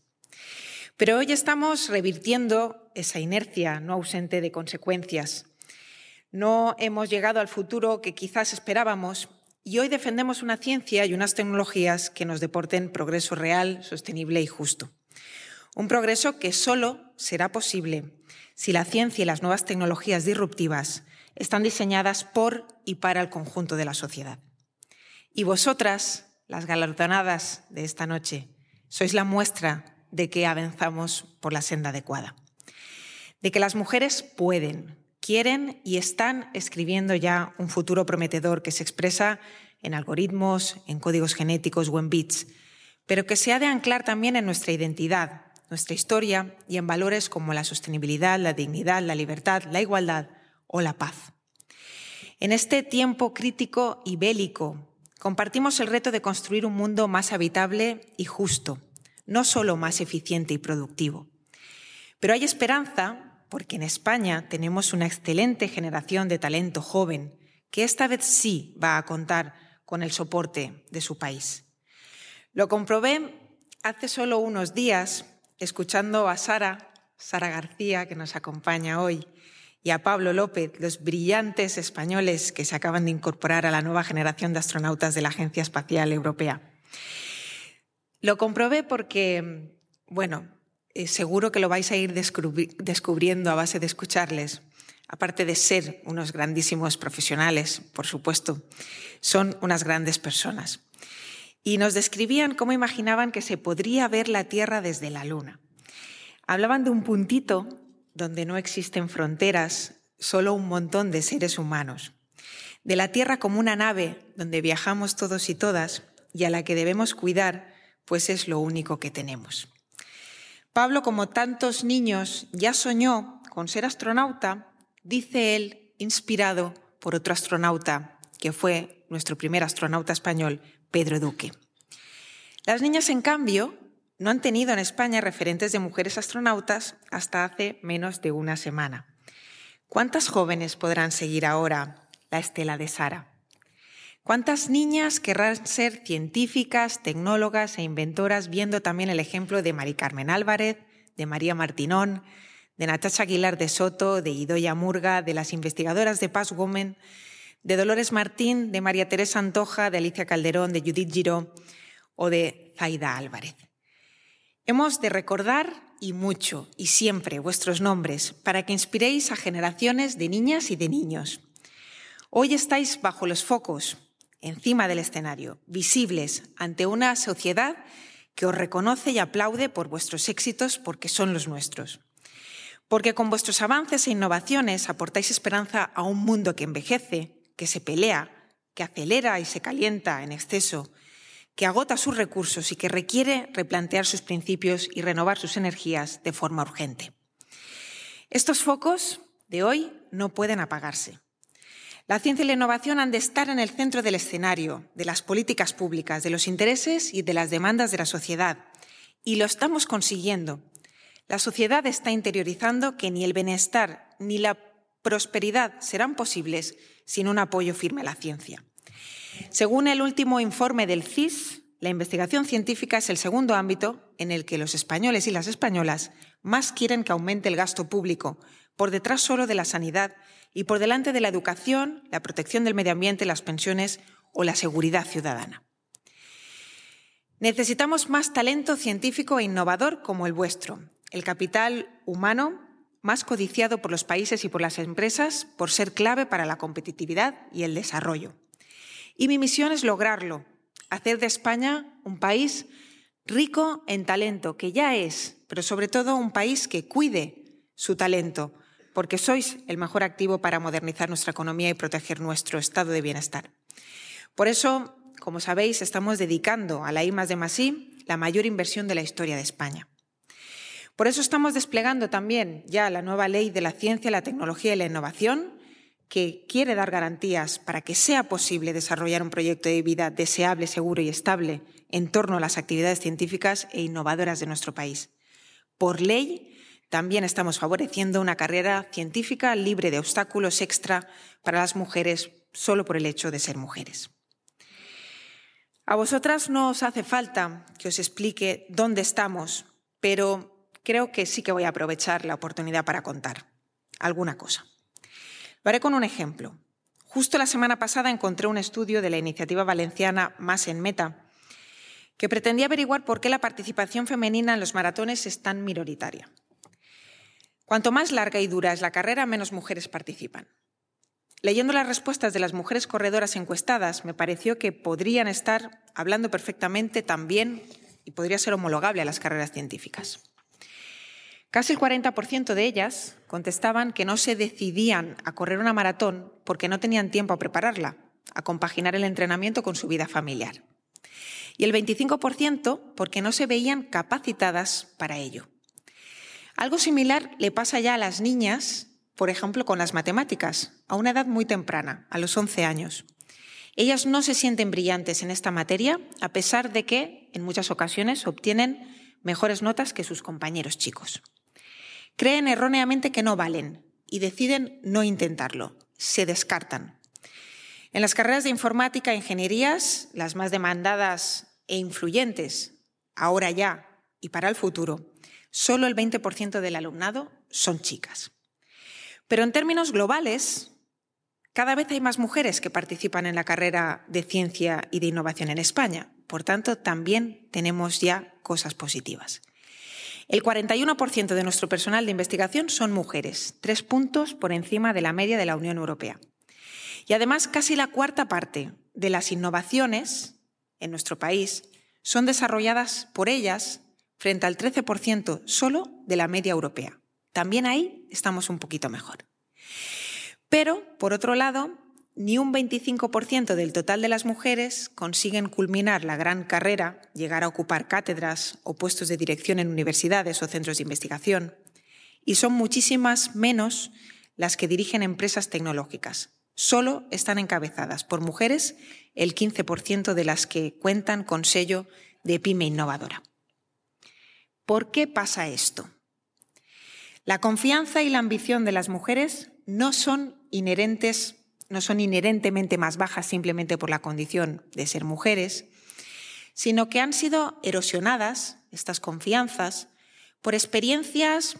Pero hoy estamos revirtiendo esa inercia no ausente de consecuencias. No hemos llegado al futuro que quizás esperábamos y hoy defendemos una ciencia y unas tecnologías que nos deporten progreso real, sostenible y justo. Un progreso que solo será posible si la ciencia y las nuevas tecnologías disruptivas están diseñadas por y para el conjunto de la sociedad. Y vosotras, las galardonadas de esta noche, sois la muestra de que avanzamos por la senda adecuada. De que las mujeres pueden, quieren y están escribiendo ya un futuro prometedor que se expresa en algoritmos, en códigos genéticos o en bits, pero que se ha de anclar también en nuestra identidad, nuestra historia y en valores como la sostenibilidad, la dignidad, la libertad, la igualdad o la paz. En este tiempo crítico y bélico, compartimos el reto de construir un mundo más habitable y justo, no solo más eficiente y productivo. Pero hay esperanza porque en España tenemos una excelente generación de talento joven que esta vez sí va a contar con el soporte de su país. Lo comprobé hace solo unos días escuchando a Sara, Sara García, que nos acompaña hoy, y a Pablo López, los brillantes españoles que se acaban de incorporar a la nueva generación de astronautas de la Agencia Espacial Europea. Lo comprobé porque, bueno, eh, seguro que lo vais a ir descubriendo a base de escucharles. aparte de ser unos grandísimos profesionales, por supuesto, son unas grandes personas. Y nos describían cómo imaginaban que se podría ver la Tierra desde la Luna. Hablaban de un puntito donde no existen fronteras, solo un montón de seres humanos. De la Tierra como una nave donde viajamos todos y todas y a la que debemos cuidar, pues es lo único que tenemos. Pablo, como tantos niños, ya soñó con ser astronauta, dice él, inspirado por otro astronauta, que fue nuestro primer astronauta español, Pedro Duque. Las niñas, en cambio, no han tenido en España referentes de mujeres astronautas hasta hace menos de una semana. ¿Cuántas jóvenes podrán seguir ahora la estela de Sara? ¿Cuántas niñas querrán ser científicas, tecnólogas e inventoras viendo también el ejemplo de Mari Carmen Álvarez, de María Martinón, de Natasha Aguilar de Soto, de Idoya Murga, de las investigadoras de Paz Women, de Dolores Martín, de María Teresa Antoja, de Alicia Calderón, de Judith Giró o de Zaida Álvarez? Hemos de recordar y mucho y siempre vuestros nombres para que inspiréis a generaciones de niñas y de niños. Hoy estáis bajo los focos, encima del escenario, visibles ante una sociedad que os reconoce y aplaude por vuestros éxitos porque son los nuestros. Porque con vuestros avances e innovaciones aportáis esperanza a un mundo que envejece, que se pelea, que acelera y se calienta en exceso, que agota sus recursos y que requiere replantear sus principios y renovar sus energías de forma urgente. Estos focos de hoy no pueden apagarse. La ciencia y la innovación han de estar en el centro del escenario, de las políticas públicas, de los intereses y de las demandas de la sociedad. Y lo estamos consiguiendo. La sociedad está interiorizando que ni el bienestar ni la prosperidad serán posibles sin un apoyo firme a la ciencia. Según el último informe del CIS, la investigación científica es el segundo ámbito en el que los españoles y las españolas más quieren que aumente el gasto público, por detrás solo de la sanidad y por delante de la educación, la protección del medio ambiente, las pensiones o la seguridad ciudadana. Necesitamos más talento científico e innovador como el vuestro, el capital humano más codiciado por los países y por las empresas por ser clave para la competitividad y el desarrollo. Y mi misión es lograrlo, hacer de España un país rico en talento, que ya es, pero sobre todo un país que cuide su talento, porque sois el mejor activo para modernizar nuestra economía y proteger nuestro estado de bienestar. Por eso, como sabéis, estamos dedicando a la I de Masí la mayor inversión de la historia de España. Por eso estamos desplegando también ya la nueva ley de la ciencia, la tecnología y la innovación, que quiere dar garantías para que sea posible desarrollar un proyecto de vida deseable, seguro y estable en torno a las actividades científicas e innovadoras de nuestro país. Por ley, también estamos favoreciendo una carrera científica libre de obstáculos extra para las mujeres solo por el hecho de ser mujeres. A vosotras no os hace falta que os explique dónde estamos, pero creo que sí que voy a aprovechar la oportunidad para contar alguna cosa. Lo haré con un ejemplo. Justo la semana pasada encontré un estudio de la iniciativa valenciana Más en Meta que pretendía averiguar por qué la participación femenina en los maratones es tan minoritaria. Cuanto más larga y dura es la carrera, menos mujeres participan. Leyendo las respuestas de las mujeres corredoras encuestadas, me pareció que podrían estar hablando perfectamente también y podría ser homologable a las carreras científicas. Casi el 40% de ellas contestaban que no se decidían a correr una maratón porque no tenían tiempo a prepararla, a compaginar el entrenamiento con su vida familiar. Y el 25% porque no se veían capacitadas para ello. Algo similar le pasa ya a las niñas, por ejemplo, con las matemáticas, a una edad muy temprana, a los 11 años. Ellas no se sienten brillantes en esta materia, a pesar de que, en muchas ocasiones, obtienen mejores notas que sus compañeros chicos. Creen erróneamente que no valen y deciden no intentarlo, se descartan. En las carreras de informática e ingenierías, las más demandadas e influyentes, ahora ya y para el futuro, solo el 20% del alumnado son chicas. Pero en términos globales, cada vez hay más mujeres que participan en la carrera de ciencia y de innovación en España. Por tanto, también tenemos ya cosas positivas. El 41% de nuestro personal de investigación son mujeres, tres puntos por encima de la media de la Unión Europea. Y además, casi la cuarta parte de las innovaciones en nuestro país son desarrolladas por ellas frente al 13% solo de la media europea. También ahí estamos un poquito mejor. Pero, por otro lado, ni un 25% del total de las mujeres consiguen culminar la gran carrera, llegar a ocupar cátedras o puestos de dirección en universidades o centros de investigación, y son muchísimas menos las que dirigen empresas tecnológicas. Solo están encabezadas por mujeres el 15% de las que cuentan con sello de pyme innovadora. ¿Por qué pasa esto? La confianza y la ambición de las mujeres no son inherentes no son inherentemente más bajas simplemente por la condición de ser mujeres, sino que han sido erosionadas, estas confianzas, por experiencias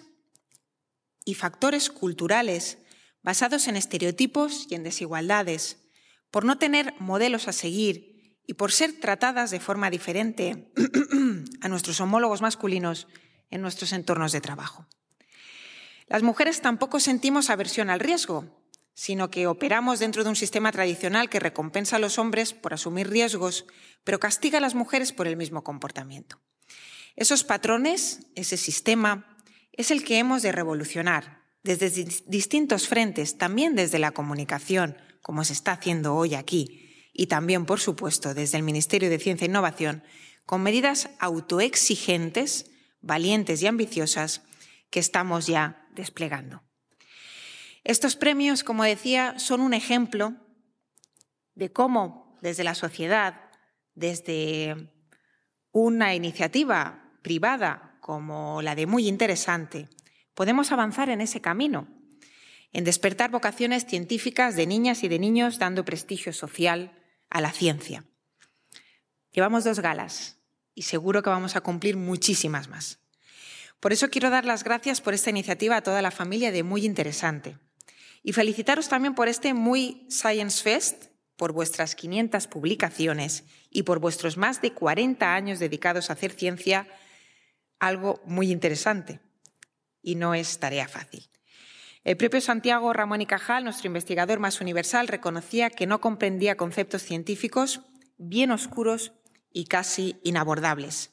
y factores culturales basados en estereotipos y en desigualdades, por no tener modelos a seguir y por ser tratadas de forma diferente a nuestros homólogos masculinos en nuestros entornos de trabajo. Las mujeres tampoco sentimos aversión al riesgo, sino que operamos dentro de un sistema tradicional que recompensa a los hombres por asumir riesgos, pero castiga a las mujeres por el mismo comportamiento. Esos patrones, ese sistema, es el que hemos de revolucionar desde distintos frentes, también desde la comunicación, como se está haciendo hoy aquí, y también, por supuesto, desde el Ministerio de Ciencia e Innovación, con medidas autoexigentes, valientes y ambiciosas que estamos ya desplegando. Estos premios, como decía, son un ejemplo de cómo desde la sociedad, desde una iniciativa privada como la de Muy Interesante, podemos avanzar en ese camino, en despertar vocaciones científicas de niñas y de niños dando prestigio social a la ciencia. Llevamos dos galas y seguro que vamos a cumplir muchísimas más. Por eso quiero dar las gracias por esta iniciativa a toda la familia de Muy Interesante y felicitaros también por este muy Science Fest, por vuestras 500 publicaciones y por vuestros más de 40 años dedicados a hacer ciencia, algo muy interesante. Y no es tarea fácil. El propio Santiago Ramón y Cajal, nuestro investigador más universal, reconocía que no comprendía conceptos científicos bien oscuros y casi inabordables.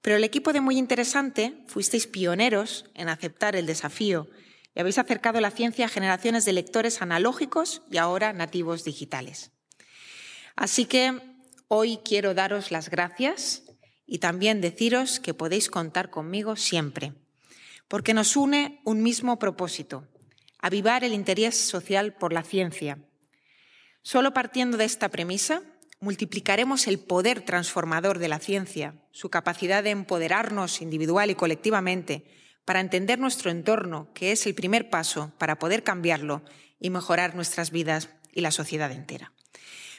Pero el equipo de Muy Interesante fuisteis pioneros en aceptar el desafío y habéis acercado la ciencia a generaciones de lectores analógicos y ahora nativos digitales. Así que hoy quiero daros las gracias y también deciros que podéis contar conmigo siempre, porque nos une un mismo propósito, avivar el interés social por la ciencia. Solo partiendo de esta premisa, multiplicaremos el poder transformador de la ciencia, su capacidad de empoderarnos individual y colectivamente, para entender nuestro entorno, que es el primer paso para poder cambiarlo y mejorar nuestras vidas y la sociedad entera.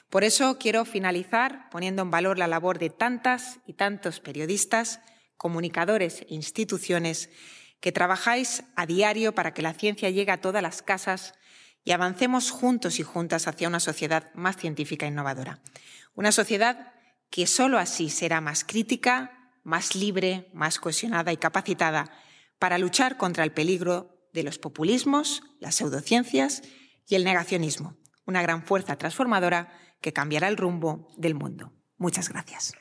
Por eso quiero finalizar poniendo en valor la labor de tantas y tantos periodistas, comunicadores e instituciones que trabajáis a diario para que la ciencia llegue a todas las casas y avancemos juntos y juntas hacia una sociedad más científica e innovadora. Una sociedad que solo así será más crítica, más libre, más cohesionada y capacitada para luchar contra el peligro de los populismos, las pseudociencias y el negacionismo, una gran fuerza transformadora que cambiará el rumbo del mundo. Muchas gracias.